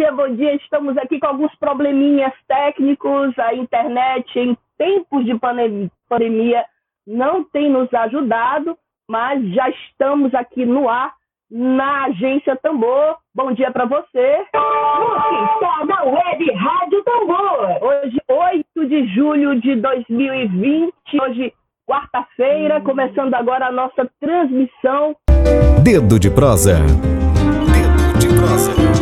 Dia, bom dia. Estamos aqui com alguns probleminhas técnicos. A internet, em tempos de pandemia, não tem nos ajudado, mas já estamos aqui no ar na Agência Tambor. Bom dia para você. Está na Web Rádio Tambor. Hoje, 8 de julho de 2020. Hoje, quarta-feira, hum. começando agora a nossa transmissão. Dedo de prosa. Dedo de prosa.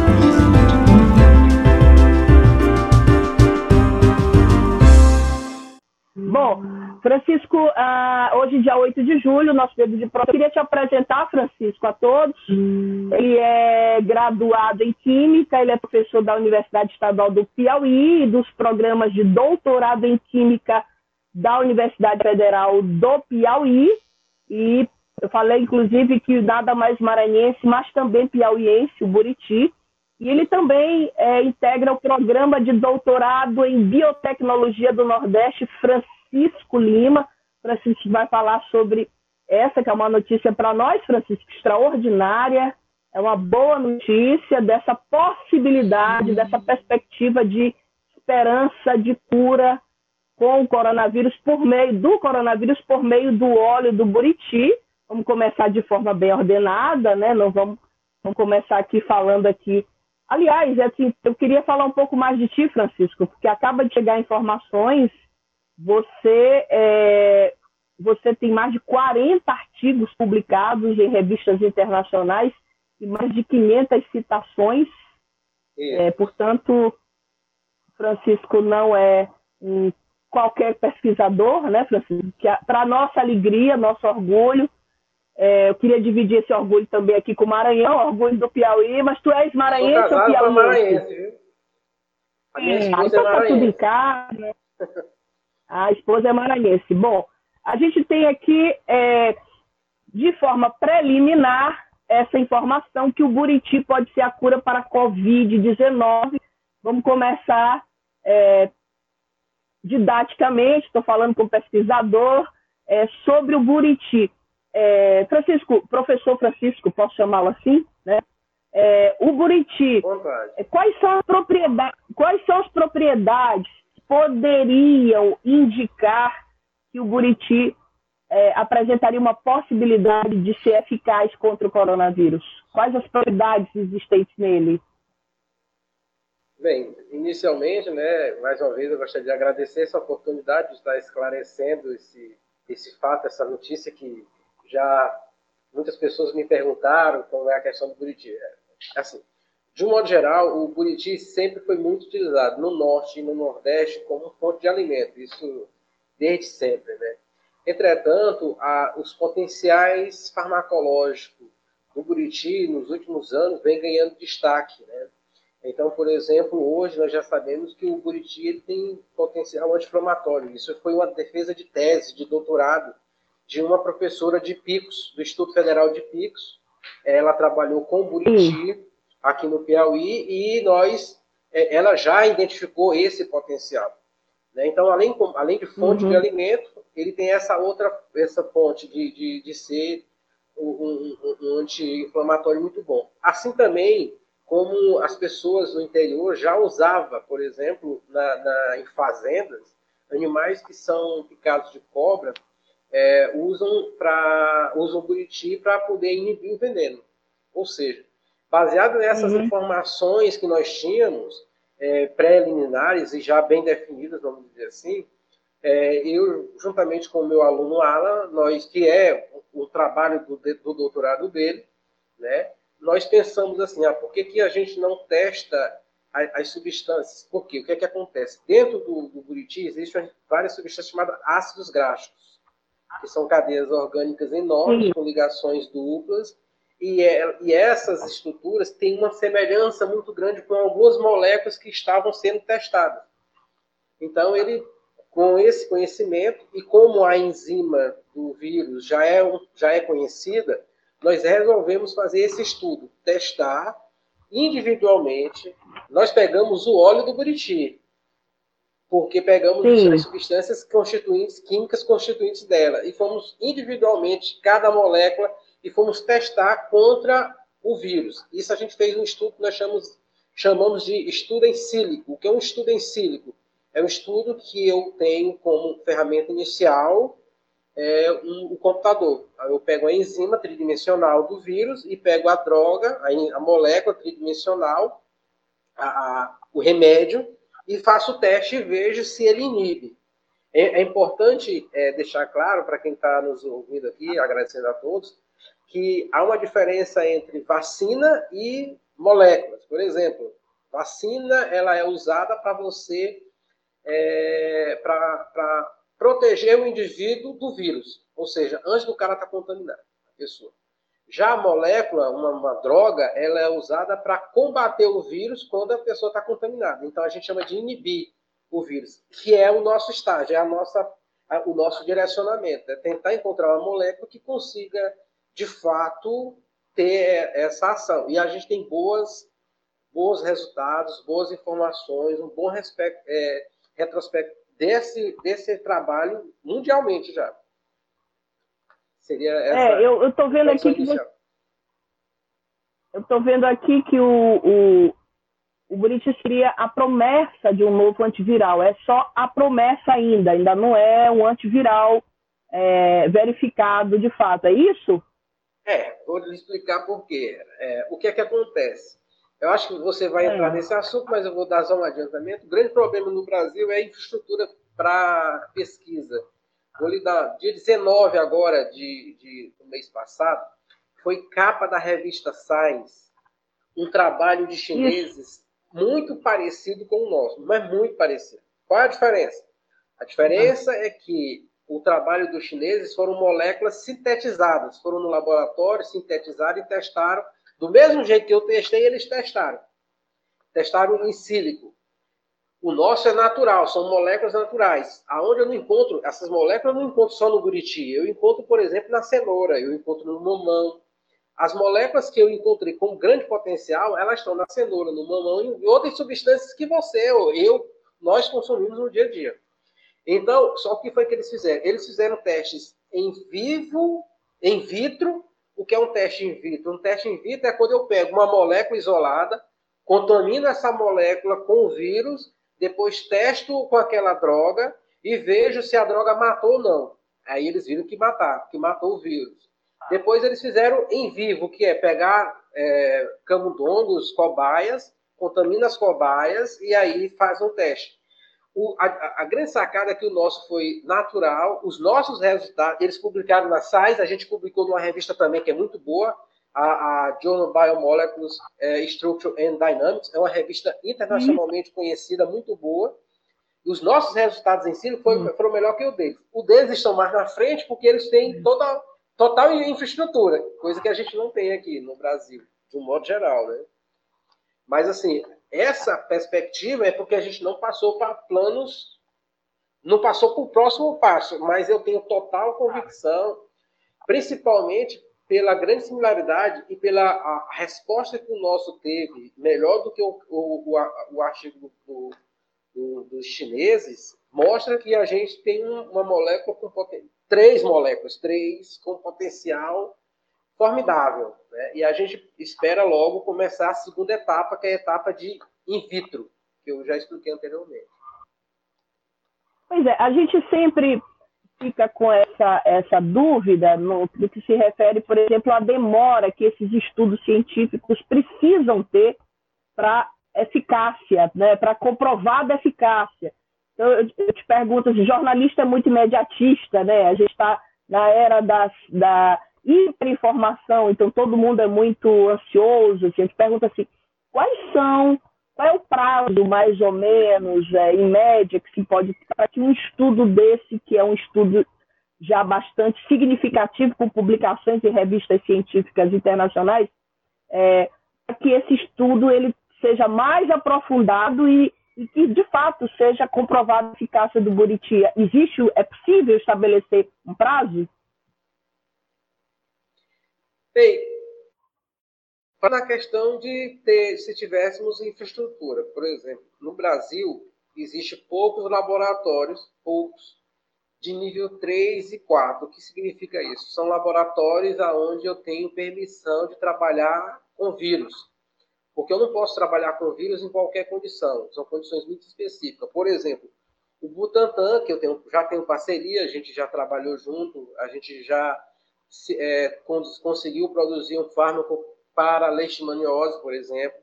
Bom, Francisco, uh, hoje, dia 8 de julho, nosso dedo de prova. Eu queria te apresentar, Francisco, a todos. Ele é graduado em Química, ele é professor da Universidade Estadual do Piauí e dos programas de doutorado em Química da Universidade Federal do Piauí. E eu falei, inclusive, que nada mais maranhense, mas também piauiense, o Buriti. E ele também é, integra o programa de doutorado em biotecnologia do Nordeste, Francisco Lima. Francisco vai falar sobre essa, que é uma notícia para nós, Francisco, extraordinária. É uma boa notícia dessa possibilidade, dessa perspectiva de esperança de cura com o coronavírus por meio do coronavírus por meio do óleo do buriti. Vamos começar de forma bem ordenada, né? Não vamos, vamos começar aqui falando aqui Aliás, assim, eu queria falar um pouco mais de ti, Francisco, porque acaba de chegar informações. Você, é, você tem mais de 40 artigos publicados em revistas internacionais e mais de 500 citações. É, portanto, Francisco não é um qualquer pesquisador, né, Francisco? Para nossa alegria, nosso orgulho, é, eu queria dividir esse orgulho também aqui com o Maranhão, orgulho do Piauí, mas tu és maranhense ou piauí? maranhense, viu? A minha é, esposa então é tá tudo em casa. A esposa é maranhense. Bom, a gente tem aqui, é, de forma preliminar, essa informação que o Buriti pode ser a cura para a Covid-19. Vamos começar é, didaticamente, estou falando com o pesquisador, é, sobre o Buriti. É, Francisco, professor Francisco, posso chamá-lo assim, né? É, o Buriti, é, quais são, as propriedades, quais são as propriedades que poderiam indicar que o Buriti é, apresentaria uma possibilidade de ser eficaz contra o coronavírus? Quais as propriedades existentes nele? Bem, inicialmente, né, mais uma vez, eu gostaria de agradecer essa oportunidade de estar esclarecendo esse, esse fato, essa notícia que já muitas pessoas me perguntaram como é a questão do Buriti. É, assim, de um modo geral, o Buriti sempre foi muito utilizado no norte e no nordeste como fonte de alimento, isso desde sempre, né? Entretanto, a, os potenciais farmacológicos do Buriti nos últimos anos vem ganhando destaque, né? Então, por exemplo, hoje nós já sabemos que o Buriti tem potencial anti-inflamatório. Isso foi uma defesa de tese, de doutorado, de uma professora de Picos, do Instituto Federal de Picos. Ela trabalhou com Buriti aqui no Piauí e nós, é, ela já identificou esse potencial. Né? Então, além, além de fonte uhum. de alimento, ele tem essa outra essa fonte de, de, de ser um, um, um anti-inflamatório muito bom. Assim também como as pessoas no interior já usavam, por exemplo, na, na, em fazendas, animais que são picados de cobra, é, usam para usam Buriti para poder inibir o veneno. Ou seja, baseado nessas uhum. informações que nós tínhamos, é, preliminares e já bem definidas, vamos dizer assim, é, eu, juntamente com o meu aluno Alan, nós, que é o, o trabalho do, do, doutorado dele, né, nós pensamos assim, ah, por que, que a gente não testa as, as substâncias? Por quê? O que é que acontece? Dentro do, do Buriti existem várias substâncias chamadas ácidos graxos que são cadeias orgânicas enormes, com ligações duplas, e, é, e, essas estruturas têm uma semelhança muito grande com algumas moléculas que estavam sendo testadas. Então, ele com esse conhecimento e como a enzima do vírus já é, já é conhecida, nós resolvemos fazer esse estudo, testar individualmente. Nós pegamos o óleo do buriti, porque pegamos Sim. as substâncias constituintes, químicas constituintes dela, e fomos individualmente, cada molécula, e fomos testar contra o vírus. Isso a gente fez um estudo que nós chamamos, chamamos de estudo em sílico. O que é um estudo em sílico? É um estudo que eu tenho como ferramenta inicial é, um, um computador. Eu pego a enzima tridimensional do vírus e pego a droga, a, a molécula tridimensional, a, a, o remédio, e faço o teste e vejo se ele inibe. É, é importante é, deixar claro para quem está nos ouvindo aqui, agradecendo a todos, que há uma diferença entre vacina e moléculas. Por exemplo, vacina ela é usada para você é, para proteger o indivíduo do vírus, ou seja, antes do cara estar tá contaminado, a pessoa. Já a molécula, uma, uma droga, ela é usada para combater o vírus quando a pessoa está contaminada. Então a gente chama de inibir o vírus, que é o nosso estágio, é a nossa, a, o nosso direcionamento, é tentar encontrar uma molécula que consiga, de fato, ter essa ação. E a gente tem boas, bons resultados, boas informações, um bom é, retrospecto desse, desse trabalho mundialmente já. Seria é, essa. É, eu estou vendo aqui que você... eu estou vendo aqui que o, o, o Buriti seria a promessa de um novo antiviral. É só a promessa ainda, ainda não é um antiviral é, verificado de fato. É isso? É, vou lhe explicar por quê. É, o que é que acontece? Eu acho que você vai entrar é. nesse assunto, mas eu vou dar só um adiantamento. O grande problema no Brasil é a infraestrutura para pesquisa. Vou lhe dar, dia 19 agora de, de, do mês passado, foi capa da revista Science, um trabalho de chineses muito parecido com o nosso, mas muito parecido. Qual é a diferença? A diferença é que o trabalho dos chineses foram moléculas sintetizadas, foram no laboratório, sintetizaram e testaram do mesmo jeito que eu testei, eles testaram. Testaram em sílico. O nosso é natural, são moléculas naturais. Aonde eu não encontro, essas moléculas eu não encontro só no buriti. Eu encontro, por exemplo, na cenoura, eu encontro no mamão. As moléculas que eu encontrei com grande potencial, elas estão na cenoura, no mamão e outras substâncias que você ou eu, nós consumimos no dia a dia. Então, só o que foi que eles fizeram? Eles fizeram testes em vivo, em vitro o que é um teste in vitro? Um teste in vitro é quando eu pego uma molécula isolada, contamino essa molécula com o vírus, depois testo com aquela droga e vejo se a droga matou ou não. Aí eles viram que matar, que matou o vírus. Depois eles fizeram em vivo, que é pegar é, camundongos, cobaias, contamina as cobaias e aí faz um teste o, a, a, grande sacada é que o nosso foi natural, os nossos resultados, eles publicaram na Science, a gente publicou numa revista também que é muito boa, a, a Journal Biomolecules é, Structure and Dynamics, é uma revista internacionalmente conhecida, muito boa. Os nossos resultados em si foi, uhum. foram melhor que o deles. O deles estão mais na frente porque eles têm toda, total infraestrutura, coisa que a gente não tem aqui no Brasil, de um modo geral, né? Mas, assim, essa perspectiva é porque a gente não passou para planos, não passou para o próximo passo, mas eu tenho total convicção, principalmente pela grande similaridade e pela resposta que o nosso teve, melhor do que o, o, o, o artigo do, do, dos chineses, mostra que a gente tem uma molécula com três moléculas, três com potencial formidável. Né? E a gente espera logo começar a segunda etapa, que é a etapa de in vitro, que eu já expliquei anteriormente. Pois é, a gente sempre fica com essa, essa dúvida no, no que se refere, por exemplo, à demora que esses estudos científicos precisam ter para eficácia, né, para comprovada eficácia. Então, eu, eu te pergunto, o jornalista é muito imediatista, né? A gente está na era das, da hiperinformação, então todo mundo é muito ansioso. A gente pergunta assim, quais são, qual é o prazo mais ou menos, é, em média, que se pode para que um estudo desse, que é um estudo já bastante significativo, com publicações em revistas científicas internacionais, é, que esse estudo ele seja mais aprofundado e, e que, de fato, seja comprovada a eficácia do Buriti. Existe, é possível estabelecer um prazo? Bem, na questão de ter, se tivéssemos infraestrutura, por exemplo, no Brasil existe poucos laboratórios, poucos, de nível 3 e 4. O que significa isso? São laboratórios aonde eu tenho permissão de trabalhar com vírus. Porque eu não posso trabalhar com vírus em qualquer condição. São condições muito específicas. Por exemplo, o Butantan, que eu tenho, já tenho parceria, a gente já trabalhou junto, a gente já é, conseguiu produzir um fármaco para leishmaniose, por exemplo.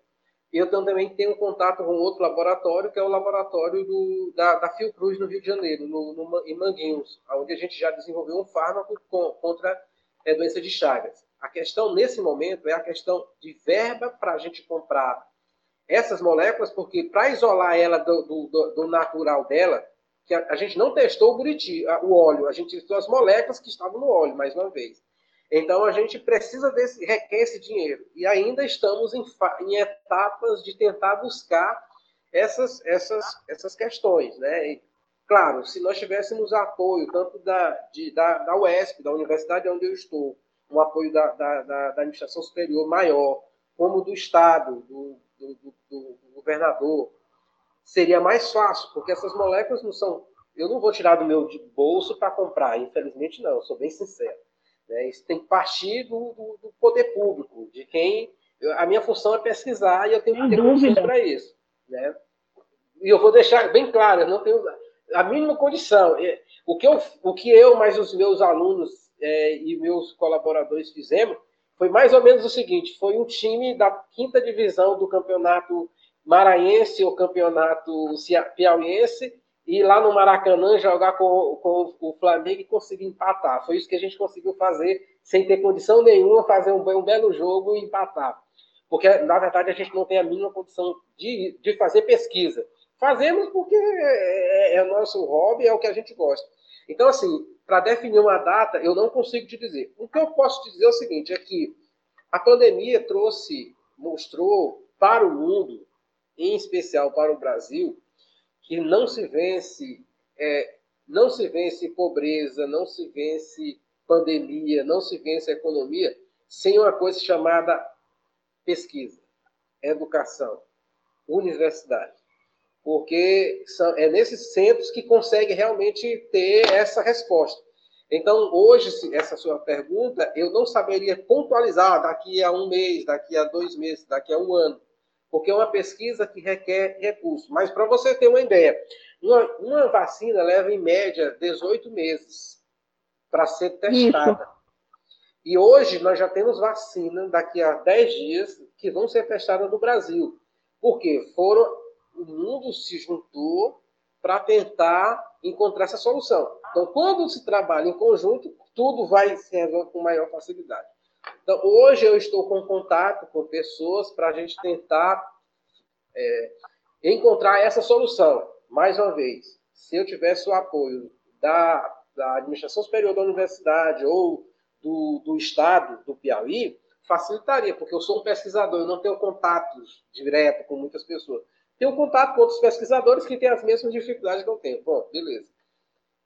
Eu também tenho contato com outro laboratório, que é o laboratório do, da, da Fiocruz, no Rio de Janeiro, no, no, em Manguinhos, onde a gente já desenvolveu um fármaco com, contra é, doença de Chagas. A questão nesse momento é a questão de verba para a gente comprar essas moléculas, porque para isolar ela do, do, do, natural dela, que a, a, gente não testou o buriti, o óleo, a gente testou as moléculas que estavam no óleo, mais uma vez. Então a gente precisa desse, requer esse dinheiro. E ainda estamos em, em etapas de tentar buscar essas, essas, essas questões. Né? E, claro, se nós tivéssemos apoio tanto da, de, da, da UESP, da universidade onde eu estou, um apoio da, da, da, da administração superior maior, como do Estado, do, do, do, do, governador, seria mais fácil, porque essas moléculas não são. Eu não vou tirar do meu bolso para comprar, infelizmente não, sou bem sincero. Né? Isso tem que partir do, do, poder público, de quem. A minha função é pesquisar e eu tenho que ter condições para isso. Né? E eu vou deixar bem claro, eu não tenho a mínima condição. O que eu, o que eu mais os meus alunos é, e meus colaboradores fizemos foi mais ou menos o seguinte: foi um time da quinta divisão do campeonato maranhense ou campeonato piauiense e lá no Maracanã jogar com, com o Flamengo e conseguir empatar. Foi isso que a gente conseguiu fazer sem ter condição nenhuma, fazer um, um belo jogo e empatar. Porque, na verdade, a gente não tem a mínima condição de, de fazer pesquisa. Fazemos porque é, é, é o nosso hobby, é o que a gente gosta. Então, assim, para definir uma data, eu não consigo te dizer. O que eu posso te dizer é o seguinte: é que a pandemia trouxe, mostrou para o mundo, em especial para o Brasil, que não se vence, é, não se vence pobreza, não se vence pandemia, não se vence economia sem uma coisa chamada pesquisa, educação, universidade porque são, é nesses centros que consegue realmente ter essa resposta. Então, hoje, essa sua pergunta, eu não saberia pontualizar daqui a um mês, daqui a dois meses, daqui a um ano, porque é uma pesquisa que requer recursos. Mas, para você ter uma ideia, uma, uma, vacina leva, em média, 18 meses para ser testada. Isso. E hoje nós já temos vacina daqui a 10 dias que vão ser testadas no Brasil. Por quê? Foram o mundo se juntou para tentar encontrar essa solução. Então, quando se trabalha em conjunto, tudo vai se resolver com maior facilidade. Então, hoje eu estou com contato com pessoas para a gente tentar é, encontrar essa solução. Mais uma vez, se eu tivesse o apoio da, da administração superior da universidade ou do, do Estado do Piauí, facilitaria, porque eu sou um pesquisador, eu não tenho contatos direto com muitas pessoas. Tenho contato com outros pesquisadores que têm as mesmas dificuldades que eu tenho. Bom, beleza.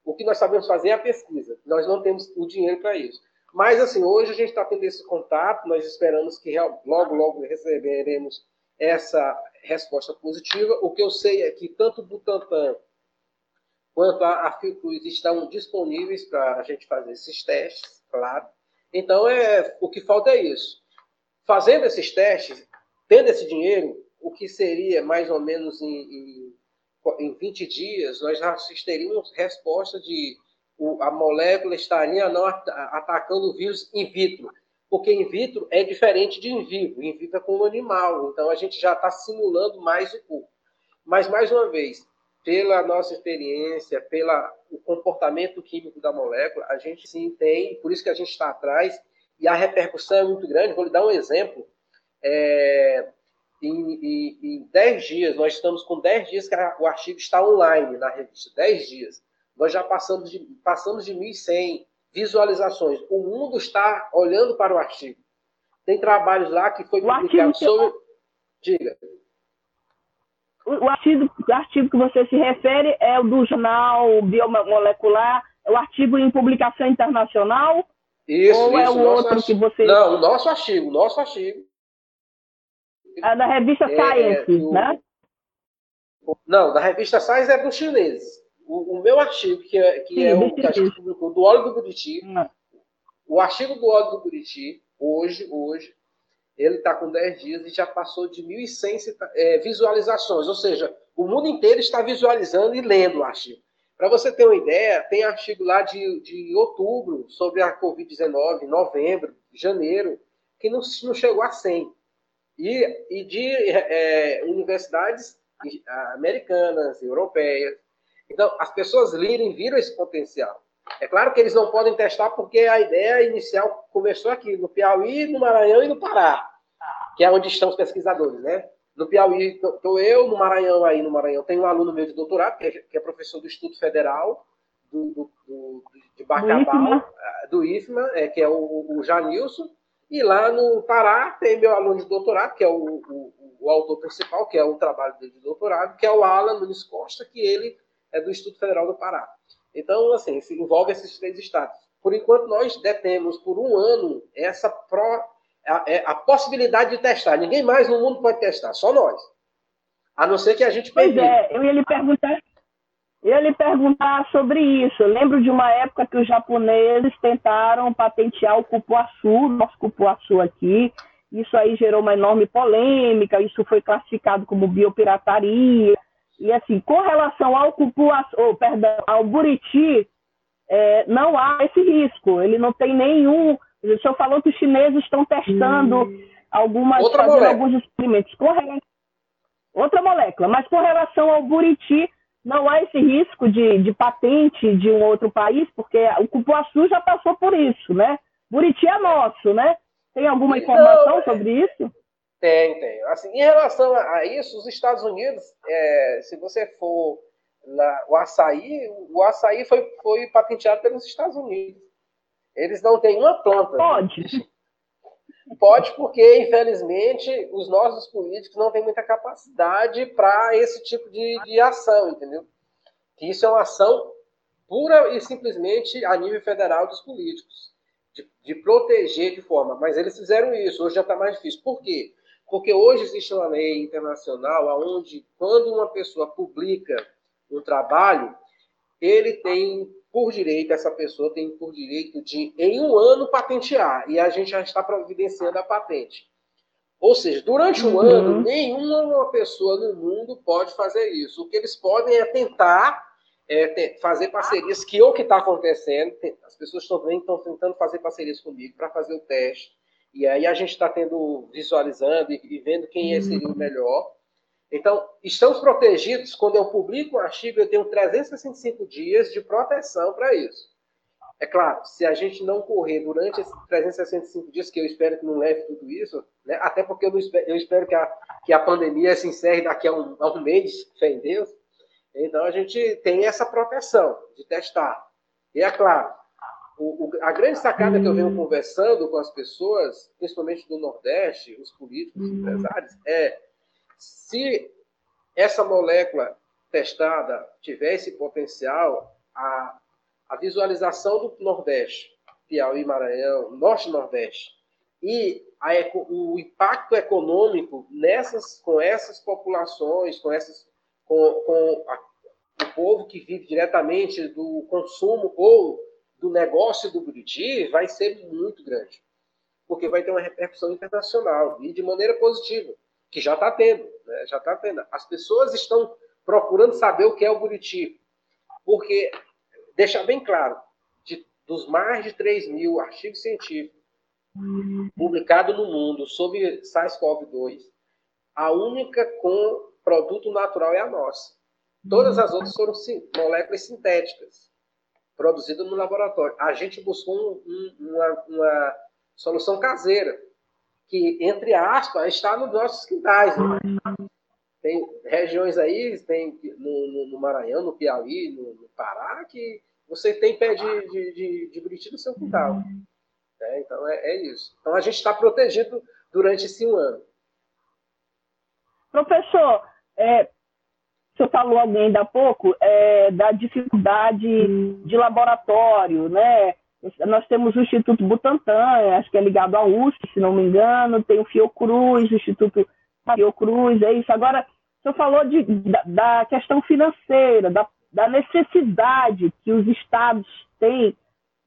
O que nós sabemos fazer é a pesquisa. Nós não temos o dinheiro para isso. Mas, assim, hoje a gente está tendo esse contato, nós esperamos que logo, logo receberemos essa resposta positiva. O que eu sei é que tanto o Butantan quanto a, Fiocruz estão disponíveis para a gente fazer esses testes, claro. Então, é, o que falta é isso. Fazendo esses testes, tendo esse dinheiro, o que seria mais ou menos em, em, em 20 dias, nós já teríamos resposta de o, a molécula estaria não atacando o vírus in vitro. Porque in vitro é diferente de in vivo. In vitro é com o animal. Então a gente já está simulando mais o corpo. Mas, mais uma vez, pela nossa experiência, pelo comportamento químico da molécula, a gente sim tem, por isso que a gente está atrás, e a repercussão é muito grande. Vou lhe dar um exemplo. É, em, em, 10 dias, nós estamos com 10 dias que o artigo está online na revista, 10 dias. Nós já passamos de, passamos de 1.100 visualizações. O mundo está olhando para o artigo. Tem trabalhos lá que foi publicado sobre... Diga. o artigo, o artigo que você se refere é o do jornal biomolecular, é o artigo em publicação internacional? Isso, ou isso, é o outro artigo. que você. Não, o nosso artigo, o nosso artigo. É da revista é, Science, é, né? Não, da revista Science é dos chineses. O, o, meu artigo, que é, que Sim, é o que a gente publicou do óleo do Buriti, hum. o artigo do óleo do Buriti, hoje, hoje, ele está com 10 dias e já passou de 1.100 é, visualizações. Ou seja, o mundo inteiro está visualizando e lendo o artigo. Para você ter uma ideia, tem artigo lá de, de outubro sobre a Covid-19, novembro, janeiro, que não, não chegou a 100. E, e de é, universidades americanas, europeias. Então, as pessoas liram e viram esse potencial. É claro que eles não podem testar porque a ideia inicial começou aqui, no Piauí, no Maranhão e no Pará, que é onde estão os pesquisadores, né? No Piauí estou eu, no Maranhão aí, no Maranhão tem um aluno meu de doutorado, que é, que é professor do Instituto Federal do, do, do de Bacabal, do IFMA, é, que é o, o Janilson, e lá no Pará tem meu aluno de doutorado, que é o, o, o autor principal, que é o trabalho dele de doutorado, que é o Alan Nunes Costa, que ele é do Instituto Federal do Pará. Então, assim, se envolve esses três estados. Por enquanto, nós detemos por um ano essa pro, a, é, a, possibilidade de testar. Ninguém mais no mundo pode testar, só nós. A não ser que a gente Pois é, eu ia lhe perguntar. Eu ia lhe perguntar sobre isso. Eu lembro de uma época que os japoneses tentaram patentear o cupuaçu, nosso cupuaçu aqui. Isso aí gerou uma enorme polêmica, isso foi classificado como biopirataria. E assim, com relação ao cupuaçu, oh, perdão, ao buriti, é, não há esse risco. Ele não tem nenhum. O senhor falou que os chineses estão testando hum. algumas, Outra fazendo molécula. alguns experimentos. Com relação, outra molécula, mas com relação ao buriti, não há esse risco de, de patente de um outro país, porque o cupuaçu já passou por isso, né? Buriti é nosso, né? Tem alguma informação não, sobre isso? Tem, tem. Assim, em relação a isso, os Estados Unidos, é, se você for na, o açaí, o açaí foi, foi patenteado pelos Estados Unidos. Eles não têm uma planta. Pode. Pode, porque, infelizmente, os nossos políticos não têm muita capacidade para esse tipo de, de ação, entendeu? Que isso é uma ação pura e simplesmente a nível federal dos políticos. De, de proteger de forma. Mas eles fizeram isso, hoje já está mais difícil. Por quê? Porque hoje existe uma lei internacional onde, quando uma pessoa publica um trabalho, ele tem por direito, essa pessoa tem por direito de, em um ano, patentear. E a gente já está providenciando a patente. Ou seja, durante um uhum. ano, nenhuma pessoa no mundo pode fazer isso. O que eles podem é tentar é, fazer parcerias, que é o que está acontecendo. As pessoas também estão tentando fazer parcerias comigo para fazer o teste. E aí a gente está tendo, visualizando e, e, vendo quem é, seria o melhor. Então, estamos protegidos. Quando eu publico um artigo, eu tenho 365 dias de proteção para isso. É claro, se a gente não correr durante esses 365 dias, que eu espero que não leve tudo isso, né? até porque eu, espero, eu espero que, a, que a pandemia se encerre daqui a um, a um mês, fé em Deus. Então, a gente tem essa proteção de testar. E é claro, o, o, a grande sacada que eu venho conversando com as pessoas, principalmente do Nordeste, os políticos, os empresários, é se essa molécula testada tiver esse potencial, a, a visualização do Nordeste, Piauí, Maranhão, Norte e Nordeste, e a, o impacto econômico nessas, com essas populações, com, essas, com, com a, o povo que vive diretamente do consumo ou do negócio do Buriti vai ser muito grande, porque vai ter uma repercussão internacional e de maneira positiva, que já está tendo, né? já está tendo. As pessoas estão procurando saber o que é o Buriti, porque deixar bem claro, de, dos mais de 3 mil artigos científicos publicados no mundo sobre SARS-CoV-2, a única com produto natural é a nossa. Todas as outras foram moléculas sintéticas produzido no laboratório. A gente buscou um, um, uma, uma, solução caseira, que, entre aspas, está nos nossos quintais. Né? Tem regiões aí, tem no, no Maranhão, no Piauí, no, no, Pará, que você tem pé de, de, de, de buriti no seu quintal. É, então, é, é isso. Então, a gente está protegido durante esse um ano. Professor, é, senhor falou alguém ainda há pouco, é, da dificuldade de laboratório, né? Nós temos o Instituto Butantan, acho que é ligado à USP, se não me engano, tem o Fiocruz, o Instituto Fiocruz, é isso. Agora, senhor falou de, da, da questão financeira, da, da necessidade que os estados têm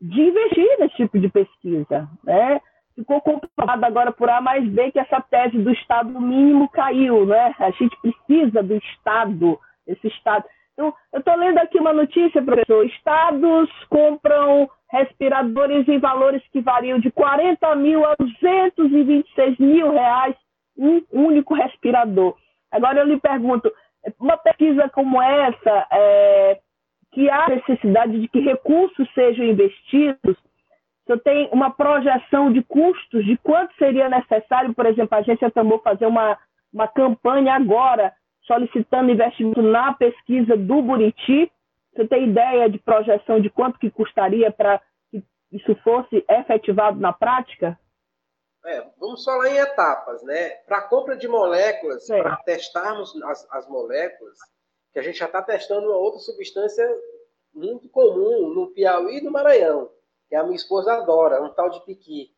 de investir nesse tipo de pesquisa, né? Ficou comprovado agora por A mais B que essa tese do Estado mínimo caiu, né? A gente precisa do Estado, esse Estado. Então, eu estou lendo aqui uma notícia, professor. Estados compram respiradores em valores que variam de 40 mil a 226 mil reais, um único respirador. Agora eu lhe pergunto, uma pesquisa como essa, é, que há necessidade de que recursos sejam investidos, você tem uma projeção de custos de quanto seria necessário, por exemplo, a agência Tambor fazer uma, uma campanha agora solicitando investimento na pesquisa do Buriti. Você tem ideia de projeção de quanto que custaria para que isso fosse efetivado na prática? É, vamos falar em etapas, né? Para a compra de moléculas, para testarmos as, as moléculas, que a gente já está testando uma outra substância muito comum no Piauí e no Maranhão, que a minha esposa adora, um tal de piqui.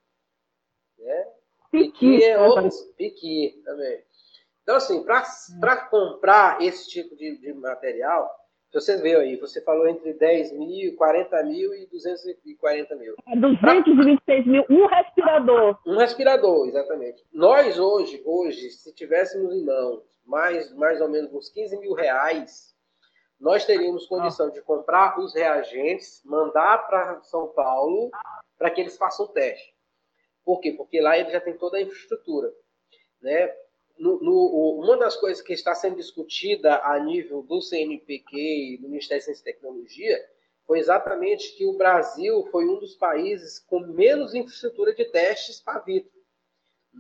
Né? Piqui, piqui é outro, piqui também. Então, assim, para comprar esse tipo de, de, material, você vê aí, você falou entre 10 mil, 40 mil e 240 mil. 226 pra... mil, um respirador. Um respirador, exatamente. Nós hoje, hoje, se tivéssemos em mãos mais, mais ou menos uns 15 mil reais, nós teríamos condição de comprar os reagentes, mandar para São Paulo para que eles façam o teste. Por quê? Porque lá ele já tem toda a infraestrutura. Né? No, no, uma das coisas que está sendo discutida a nível do CNPq e do Ministério da Ciência e Tecnologia foi exatamente que o Brasil foi um dos países com menos infraestrutura de testes para vitro.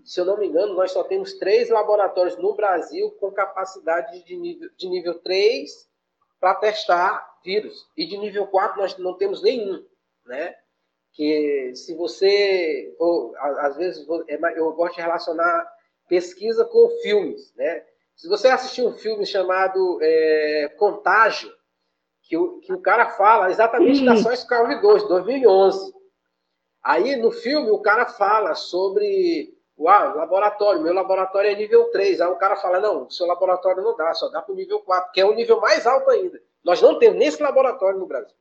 Se eu não me engano, nós só temos três laboratórios no Brasil com capacidade de nível, de nível 3 para testar vírus. E de nível 4 nós não temos nenhum, né? Que se você, ou, às vezes é eu gosto de relacionar pesquisa com filmes, né? Se você assistir um filme chamado é, Contágio, que o, que o cara fala exatamente Sim. da SARS-CoV-2, 2011. Aí no filme o cara fala sobre Uau, laboratório, meu laboratório é nível 3. Aí o cara fala, não, seu laboratório não dá, só dá para o nível 4, que é o nível mais alto ainda. Nós não temos nem esse laboratório no Brasil.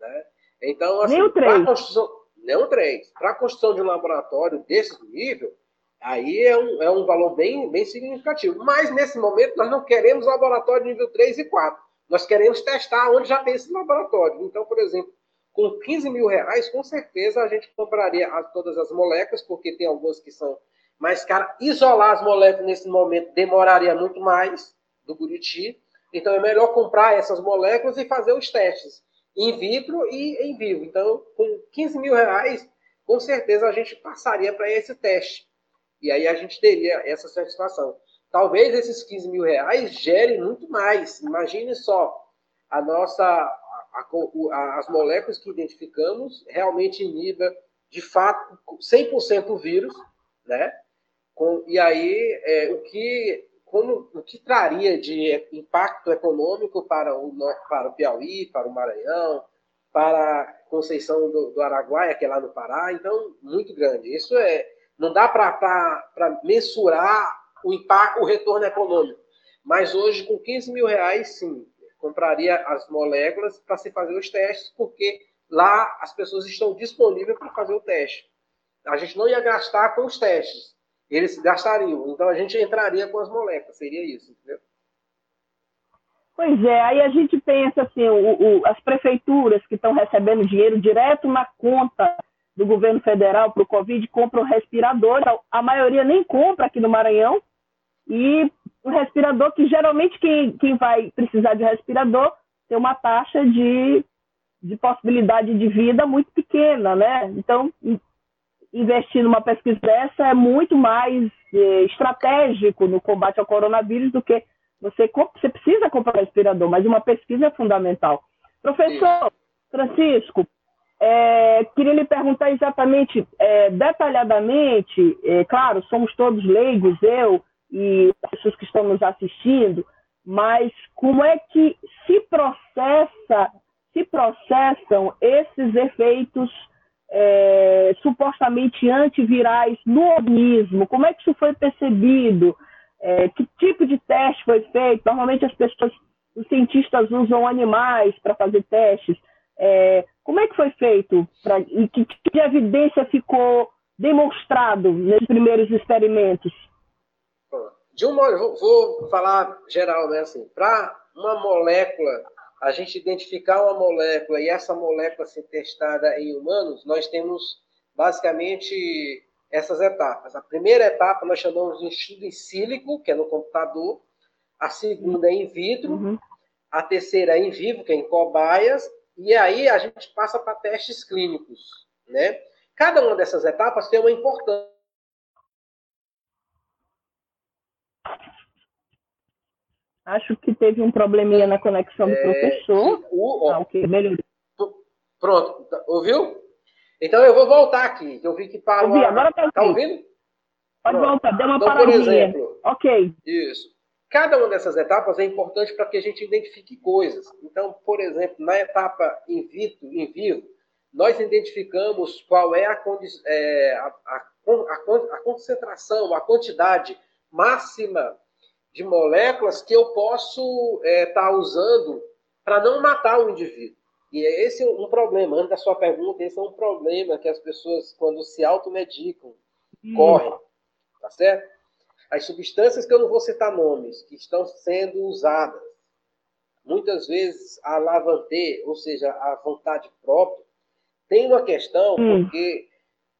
Né? Então, assim, 3. Construção, nem o 3. Para a construção de um laboratório desse nível, aí é um, é um valor bem, bem significativo. Mas, nesse momento, nós não queremos laboratório nível 3 e 4. Nós queremos testar onde já tem esse laboratório. Então, por exemplo, com 15 mil reais, com certeza a gente compraria todas as moléculas, porque tem algumas que são mais caras. Isolar as moléculas nesse momento demoraria muito mais do Buriti. Então é melhor comprar essas moléculas e fazer os testes in vitro e em vivo. Então, com 15 mil reais, com certeza a gente passaria para esse teste. E aí a gente teria essa satisfação. Talvez esses 15 mil reais gerem muito mais. Imagine só a nossa a, as moléculas que identificamos realmente inibam, de fato, 100% o vírus, né? Com, e aí, é, o, que, como, o que traria de impacto econômico para o, para o Piauí, para o Maranhão, para Conceição do, do Araguaia, que é lá no Pará, então, muito grande. Isso é, não dá para mensurar o impacto, o retorno econômico. Mas hoje, com 15 mil reais, sim, compraria as moléculas para se fazer os testes, porque lá as pessoas estão disponíveis para fazer o teste. A gente não ia gastar com os testes, eles gastariam. Então a gente entraria com as moléculas, seria isso, entendeu? Pois é, aí a gente pensa assim, o, o, as prefeituras que estão recebendo dinheiro direto na conta do governo federal para o Covid compram respiradores, a maioria nem compra aqui no Maranhão, e o respirador, que geralmente quem, quem vai precisar de respirador tem uma taxa de, de possibilidade de vida muito pequena, né? Então, investir numa pesquisa dessa é muito mais é, estratégico no combate ao coronavírus do que você, você precisa comprar respirador, mas uma pesquisa é fundamental. Professor Francisco, é, queria lhe perguntar exatamente, é, detalhadamente, é, claro, somos todos leigos, eu, e as pessoas que estão nos assistindo, mas como é que se processa, se processam esses efeitos é, supostamente antivirais no organismo? Como é que isso foi percebido? É, que tipo de teste foi feito? Normalmente as pessoas, os cientistas usam animais para fazer testes. É, como é que foi feito? Pra, e que tipo evidência ficou demonstrado nesses primeiros experimentos? De um modo, vou, vou falar geral, né? Assim, para uma molécula, a gente identificar uma molécula e essa molécula ser testada em humanos, nós temos basicamente essas etapas. A primeira etapa nós chamamos de estudo em sílico, que é no computador. A segunda é in vitro. Uhum. A terceira é em vivo, que é em cobaias. E aí a gente passa para testes clínicos. Né? Cada uma dessas etapas tem uma importância. Acho que teve um probleminha na conexão do é, professor. O, ah, ok, melhorou. Pronto, ouviu? Então eu vou voltar aqui, eu vi que parou. Ouvi, agora tá, tá ouvindo? Pode Pronto. voltar, deu uma então, paradinha. Por exemplo, ok. Isso. Cada uma dessas etapas é importante para que a gente identifique coisas. Então, por exemplo, na etapa vitro, vivo, nós identificamos qual é a, é, a, a, a concentração, a quantidade máxima de moléculas que eu posso estar é, tá usando para não matar o indivíduo. E é esse um problema, antes da sua pergunta, esse é um problema que as pessoas, quando se automedicam, hum. correm. Tá certo? As substâncias que eu não vou citar nomes, que estão sendo usadas, muitas vezes a lavantê, ou seja, a vontade própria, tem uma questão, hum. porque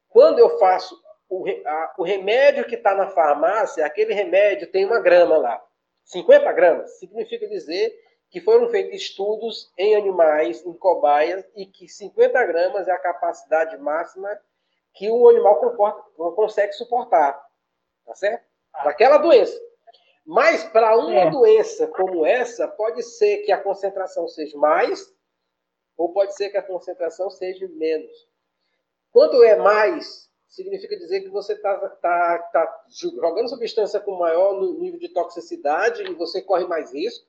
quando eu faço o, a, o remédio que está na farmácia, aquele remédio tem uma grama lá. 50 gramas significa dizer que foram feitos estudos em animais, em cobaias, e que 50 gramas é a capacidade máxima que o animal comporta, consegue suportar. Tá certo? Para aquela doença. Mas para uma é. doença como essa, pode ser que a concentração seja mais, ou pode ser que a concentração seja menos. Quanto é mais, significa dizer que você está tá, tá jogando substância com maior nível de toxicidade e você corre mais risco.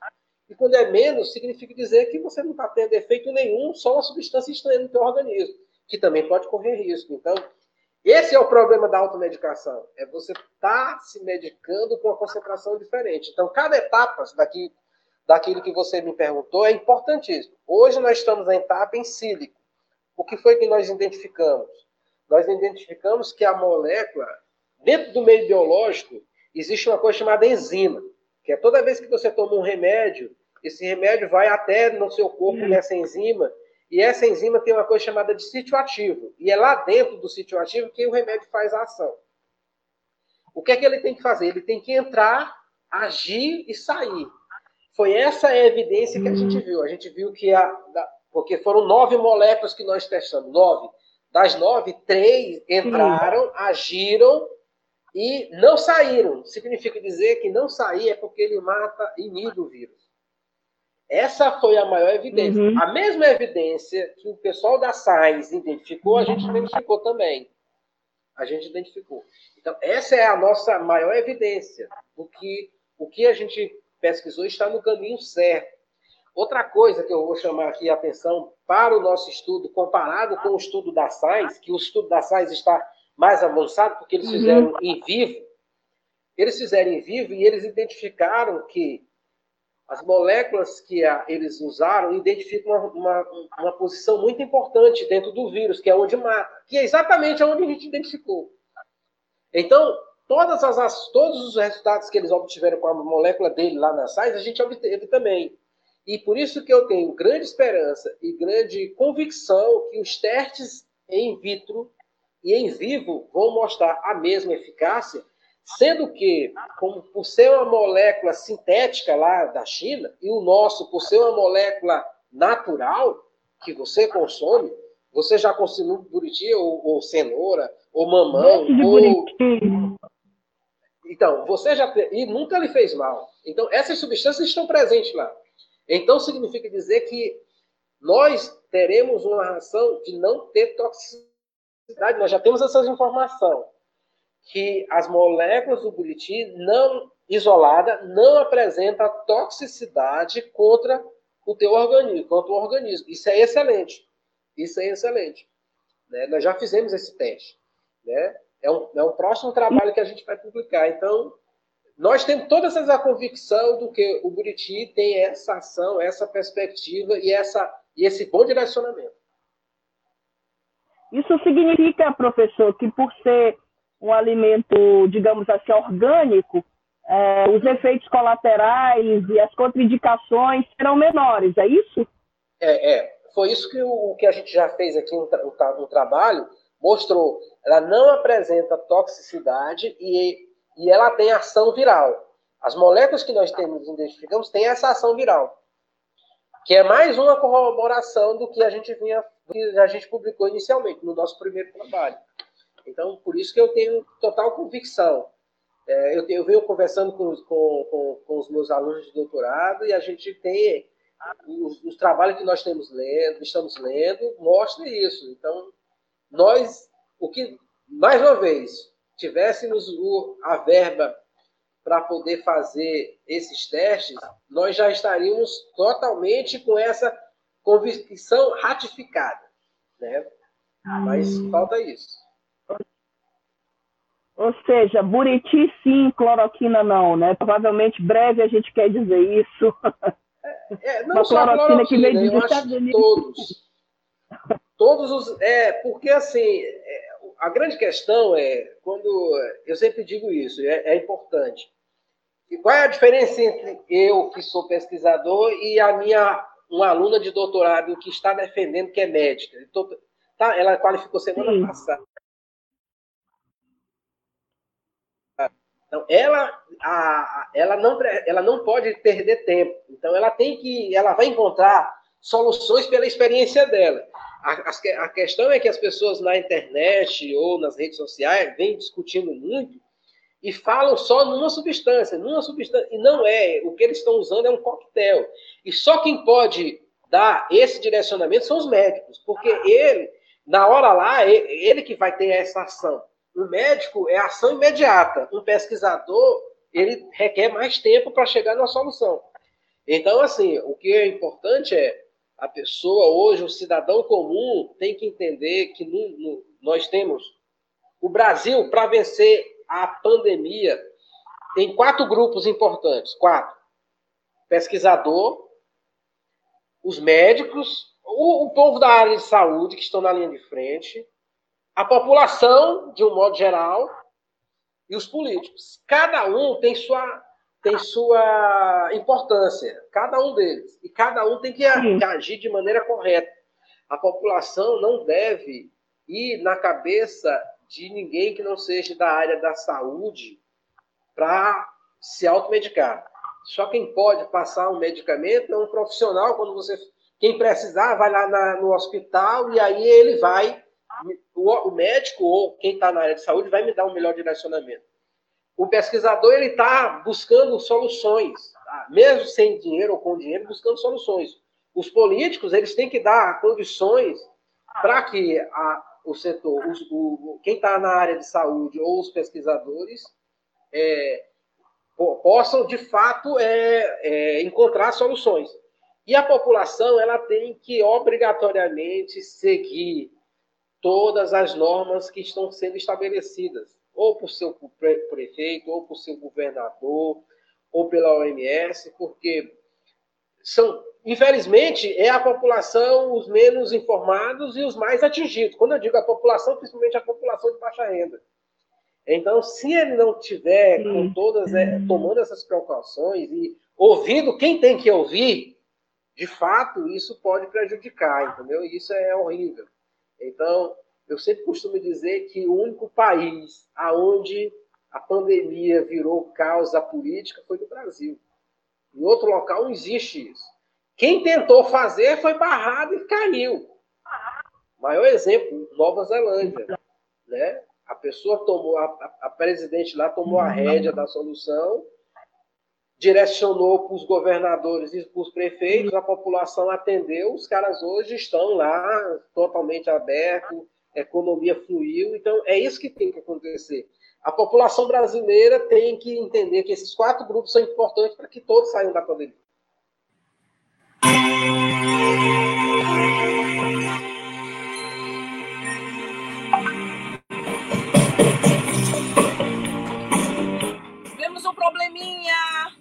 E quando é menos, significa dizer que você não está tendo efeito nenhum, só uma substância estranha no seu organismo, que também pode correr risco. Então, esse é o problema da automedicação. É você estar tá se medicando com uma concentração diferente. Então, cada etapa daqui, daquilo que você me perguntou é importantíssimo. Hoje nós estamos na etapa em sílico. O que foi que nós identificamos? Nós identificamos que a molécula, dentro do meio biológico, existe uma coisa chamada enzima que é toda vez que você toma um remédio, esse remédio vai até no seu corpo hum. nessa enzima, e essa enzima tem uma coisa chamada de sítio ativo, e é lá dentro do sítio ativo que o remédio faz a ação. O que é que ele tem que fazer? Ele tem que entrar, agir e sair. Foi essa a evidência que a gente viu. A gente viu que a. Porque foram nove moléculas que nós testamos. Nove. Das nove, três entraram, agiram e não saíram. Significa dizer que não sair é porque ele mata, inibe o vírus. Essa foi a maior evidência. Uhum. A mesma evidência que o pessoal da Science identificou, a gente identificou também. A gente identificou. Então, essa é a nossa maior evidência do que o que a gente pesquisou está no caminho certo. Outra coisa que eu vou chamar aqui a atenção para o nosso estudo, comparado com o estudo da Science, que o estudo da Science está mais avançado, porque eles uhum. fizeram uhum. em vivo. Eles fizeram em vivo e eles identificaram que as moléculas que a, eles usaram identificam uma, uma, uma, posição muito importante dentro do vírus, que é onde mata, que é exatamente onde a gente identificou. Então, todas as, todos os resultados que eles obtiveram com a molécula dele lá na SAIS, a gente obteve também. E por isso que eu tenho grande esperança e grande convicção que os testes em vitro e em vivo vão mostrar a mesma eficácia, sendo que, como por ser uma molécula sintética lá da China, e o nosso, por ser uma molécula natural que você consome, você já consumiu buriti ou, ou cenoura, ou mamão, ou... Então, você já... E nunca lhe fez mal. Então, essas substâncias estão presentes lá. Então, significa dizer que nós teremos uma ração de não ter toxicidade nós já temos essa informação. que as moléculas do buriti não isolada não apresenta toxicidade contra o teu organismo, contra o organismo. Isso é excelente. Isso é excelente. Né? Nós já fizemos esse teste. Né? É, um, é um próximo trabalho que a gente vai publicar. Então, nós temos toda essa convicção do que o Buriti tem essa ação, essa perspectiva e, essa, e esse bom direcionamento. Isso significa, professor, que por ser um alimento, digamos assim, orgânico, é, os efeitos colaterais e as contraindicações serão menores, é isso? É, é. Foi isso que, o, que a gente já fez aqui no, trabalho, mostrou. Ela não apresenta toxicidade e, e ela tem ação viral. As moléculas que nós temos, identificamos, têm essa ação viral. Que é mais uma corroboração do que a gente vinha, que a gente publicou inicialmente, no nosso primeiro trabalho. Então, por isso que eu tenho total convicção. É, eu, eu venho conversando com, com, com, com, os meus alunos de doutorado e a gente tem os, os, trabalhos que nós temos lendo, estamos lendo, mostra isso. Então, nós, o que, mais uma vez, tivéssemos o, a verba para poder fazer esses testes, nós já estaríamos totalmente com essa convicção ratificada. Né? Mas hum. falta isso. Ou seja, Buriti sim, cloroquina não, né? Provavelmente breve a gente quer dizer isso. É, é não Uma só cloroquina, cloroquina que vem dos Estados Unidos. Todos. Todos os. É, porque assim, é, a grande questão é, quando. Eu sempre digo isso, é, é importante. E qual é a diferença entre eu, que sou pesquisador, e a minha uma aluna de doutorado que está defendendo que é médica? Então, tá, ela qualificou semana Sim. passada. Então, ela, a, ela, não, ela não pode perder tempo. Então, ela tem que, ela vai encontrar soluções pela experiência dela. A, a, questão é que as pessoas na internet ou nas redes sociais vêm discutindo muito e falam só numa substância, numa substância, e não é. O que eles estão usando é um coquetel. E só quem pode dar esse direcionamento são os médicos, porque ele, na hora lá, ele que vai ter essa ação. O médico é ação imediata. Um pesquisador, ele requer mais tempo para chegar na solução. Então, assim, o que é importante é a pessoa hoje, o cidadão comum, tem que entender que no, no, nós temos o Brasil para vencer a pandemia tem quatro grupos importantes, quatro: pesquisador, os médicos, o, o povo da área de saúde que estão na linha de frente, a população, de um modo geral, e os políticos. Cada um tem sua, tem sua importância, cada um deles. E cada um tem que agir de maneira correta. A população não deve ir na cabeça de ninguém que não seja da área da saúde para se automedicar. Só quem pode passar um medicamento é um profissional, quando você. Quem precisar, vai lá na, no hospital e aí ele vai o, o médico ou quem está na área de saúde vai me dar um melhor direcionamento. O pesquisador ele está buscando soluções, tá? mesmo sem dinheiro ou com dinheiro, buscando soluções. Os políticos eles têm que dar condições para que a, o setor, os, o, quem está na área de saúde ou os pesquisadores é, possam de fato é, é, encontrar soluções. E a população ela tem que obrigatoriamente seguir todas as normas que estão sendo estabelecidas, ou por seu prefeito, ou por seu governador, ou pela OMS, porque são, infelizmente, é a população os menos informados e os mais atingidos. Quando eu digo a população, principalmente a população de baixa renda. Então, se ele não tiver com todas, é, tomando essas precauções e ouvindo quem tem que ouvir, de fato, isso pode prejudicar, entendeu? E isso é horrível. Então, eu sempre costumo dizer que o único país aonde a pandemia virou causa política foi no Brasil. Em outro local não existe isso. Quem tentou fazer foi barrado e caiu. Maior exemplo, Nova Zelândia. Né? A pessoa tomou, a, a presidente lá tomou a rédea da solução direcionou para os governadores e para os prefeitos, a população atendeu, os caras hoje estão lá totalmente abertos, a economia fluiu, então é isso que tem que acontecer. a população brasileira tem que entender que esses quatro grupos são importantes para que todos saiam da pandemia. Tivemos um probleminha,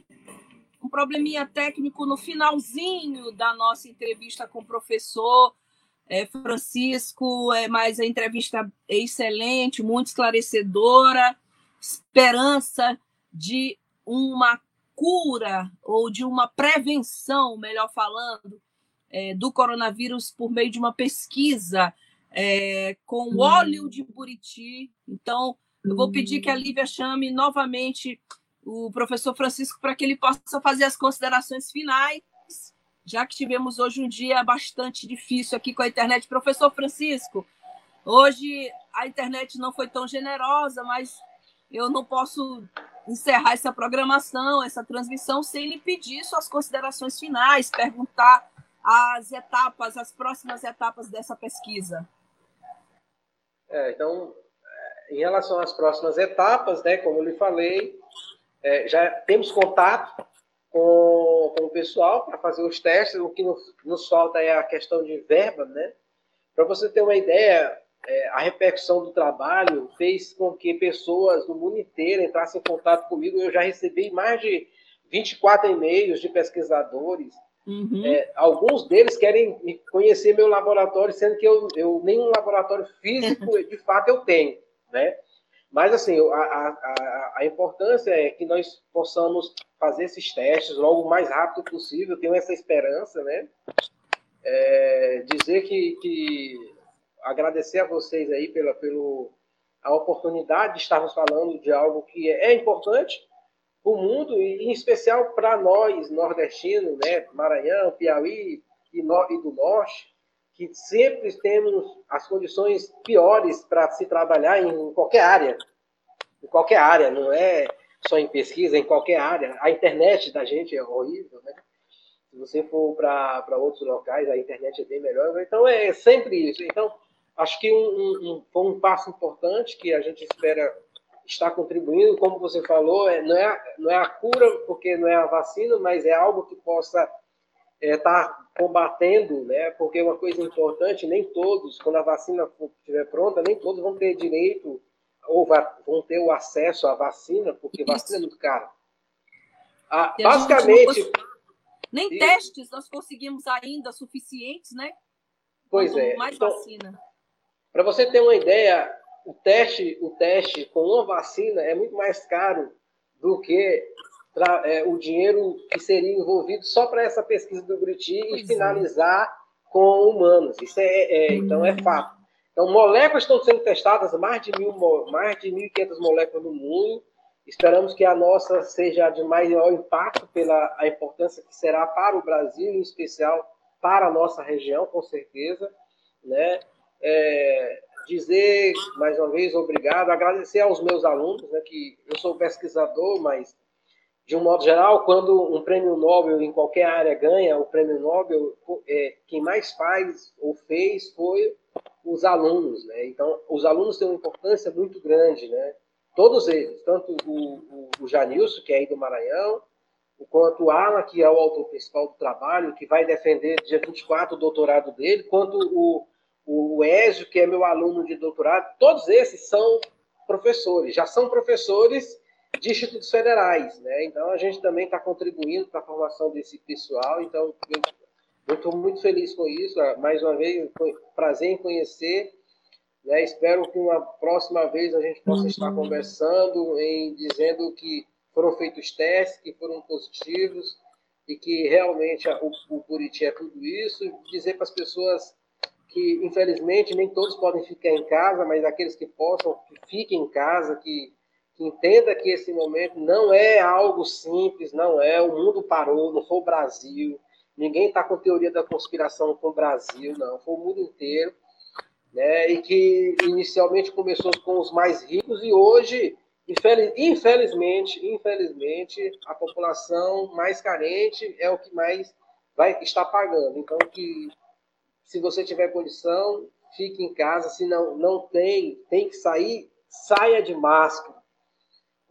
um probleminha técnico no finalzinho da nossa entrevista com o professor é, Francisco, é, mas a entrevista é excelente, muito esclarecedora, esperança de uma cura ou de uma prevenção, melhor falando, é, do coronavírus por meio de uma pesquisa é, com óleo de buriti. Então, eu vou pedir que a Lívia chame novamente o professor Francisco para que ele possa fazer as considerações finais já que tivemos hoje um dia bastante difícil aqui com a internet. Professor Francisco, hoje a internet não foi tão generosa, mas eu não posso encerrar essa programação, essa transmissão, sem lhe pedir suas considerações finais, perguntar as etapas, as próximas etapas dessa pesquisa. É, então, em relação às próximas etapas, né, como eu lhe falei, é, já temos contato com, com o pessoal para fazer os testes. O que nos, nos, falta é a questão de verba, né? Para você ter uma ideia, é, a repercussão do trabalho fez com que pessoas do mundo inteiro entrassem em contato comigo. Eu já recebi mais de 24 e-mails de pesquisadores. Uhum. É, alguns deles querem conhecer meu laboratório, sendo que eu, eu nenhum laboratório físico, de fato, eu tenho, né? Mas, assim, a, a, a, importância é que nós possamos fazer esses testes logo o mais rápido possível. tenho essa esperança, né? É, dizer que, que, agradecer a vocês aí pela pelo, a oportunidade de estarmos falando de algo que é importante para o mundo e em especial para nós nordestinos, né? Maranhão, Piauí e, no, e do Norte, que sempre temos as condições piores para se trabalhar em qualquer área. Em qualquer área, não é só em pesquisa, em qualquer área. A internet da gente é horrível, né? Se você for para outros locais, a internet é bem melhor. Então, é sempre isso. Então, acho que um, um, foi um passo importante que a gente espera estar contribuindo. Como você falou, é, não, é, não é a cura, porque não é a vacina, mas é algo que possa estar é, tá combatendo, né? Porque uma coisa importante, nem todos, quando a vacina estiver pronta, nem todos vão ter direito ou vão ter o acesso à vacina, porque vacina é muito caro. Ah, basicamente. Nem e... testes nós conseguimos ainda suficientes, né? Pois é. Mais então, vacina. Para você ter uma ideia, o teste, o teste com uma vacina é muito mais caro do que é, o dinheiro que seria envolvido só para essa pesquisa do Buriti e é. finalizar com humanos. Isso é, é então é fato. Então, moléculas estão sendo testadas, mais de mil, mais de 1.500 moléculas no mundo. Esperamos que a nossa seja de maior impacto pela a importância que será para o Brasil, em especial para a nossa região, com certeza. Né? É, dizer mais uma vez obrigado, agradecer aos meus alunos, né, que eu sou pesquisador, mas de um modo geral, quando um prêmio Nobel em qualquer área ganha o prêmio Nobel, é, quem mais faz ou fez foi os alunos, né? Então, os alunos têm uma importância muito grande, né? Todos eles, tanto o, o, o Janilson, que é aí do Maranhão, quanto o Alan, que é o autor principal do trabalho, que vai defender dia 24 o doutorado dele, quanto o, o Ezio, que é meu aluno de doutorado, todos esses são professores, já são professores de institutos federais, né? Então a gente também está contribuindo para a formação desse pessoal. Então eu estou muito feliz com isso. Mais uma vez, foi prazer em conhecer. Né? Espero que uma próxima vez a gente possa estar uhum. conversando, em dizendo que foram feitos testes, que foram positivos e que realmente o, o Buriti é tudo isso. Dizer para as pessoas que, infelizmente, nem todos podem ficar em casa, mas aqueles que possam, que fiquem em casa, que entenda que esse momento não é algo simples, não é, o mundo parou, não foi o Brasil, ninguém está com teoria da conspiração com o Brasil, não, foi o mundo inteiro, né, e que inicialmente começou com os mais ricos e hoje, infelizmente, infelizmente, a população mais carente é o que mais vai estar pagando, então que se você tiver condição, fique em casa, se não, não tem, tem que sair, saia de máscara,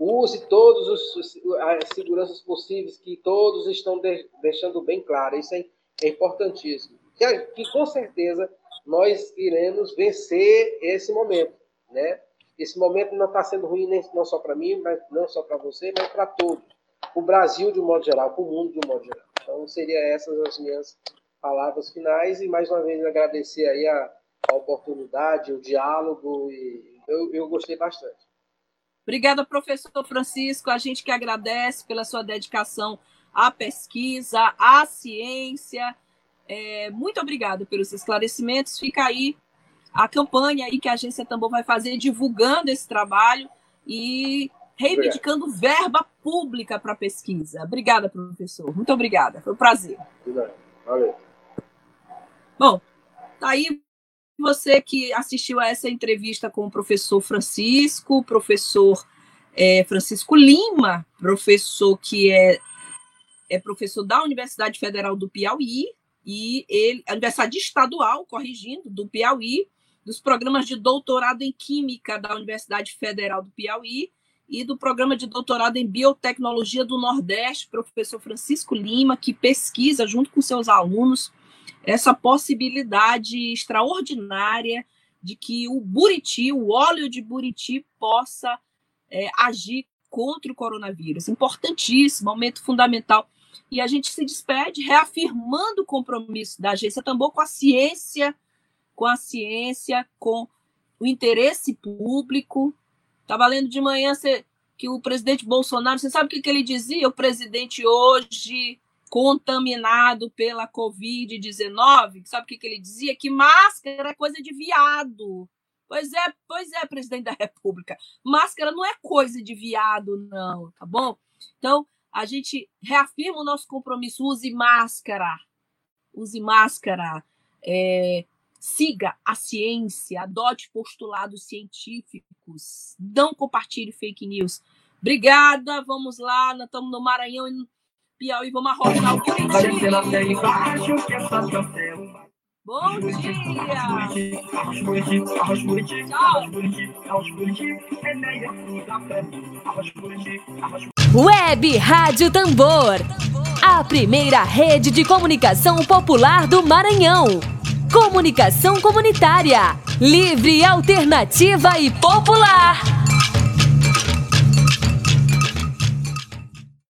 use todas as seguranças possíveis que todos estão de, deixando bem claro. Isso é, é importantíssimo. Que, que, com certeza nós iremos vencer esse momento, né? Esse momento não está sendo ruim nem, não só para mim, mas não só para você, mas para todos. O Brasil de um modo geral, para o mundo de um modo geral. Então, seriam essas as minhas palavras finais e mais uma vez agradecer aí a, a oportunidade, o diálogo e eu, eu gostei bastante. Obrigada, professor Francisco. A gente que agradece pela sua dedicação à pesquisa, à ciência. É, muito obrigada pelos esclarecimentos. Fica aí a campanha aí que a Agência Tambor vai fazer divulgando esse trabalho e reivindicando Obrigado. verba pública para pesquisa. Obrigada, professor. Muito obrigada. Foi um prazer. Valeu. Bom, tá aí você que assistiu a essa entrevista com o professor Francisco, professor é, Francisco Lima, professor que é, é professor da Universidade Federal do Piauí, e ele, Universidade Estadual, corrigindo, do Piauí, dos programas de doutorado em Química da Universidade Federal do Piauí e do programa de doutorado em Biotecnologia do Nordeste, professor Francisco Lima, que pesquisa junto com seus alunos essa possibilidade extraordinária de que o buriti, o óleo de buriti, possa é, agir contra o coronavírus. Importantíssimo, momento fundamental. E a gente se despede reafirmando o compromisso da agência Tambor com a ciência, com a ciência, com o interesse público. Estava lendo de manhã que o presidente Bolsonaro, você sabe o que, que ele dizia? O presidente hoje contaminado pela Covid-19, sabe o que, que ele dizia? Que máscara é coisa de viado. Pois é, pois é, presidente da República. Máscara não é coisa de viado, não, tá bom? Então, a gente reafirma o nosso compromisso, use máscara. Use máscara. É, siga a ciência, adote postulados científicos, não compartilhe fake news. Obrigada, vamos lá, nós estamos no Maranhão e Piauí, vamos arrojar o que tem Bom dia! Web Rádio Tambor. A primeira rede de comunicação popular do Maranhão. Comunicação comunitária. Livre, alternativa e popular.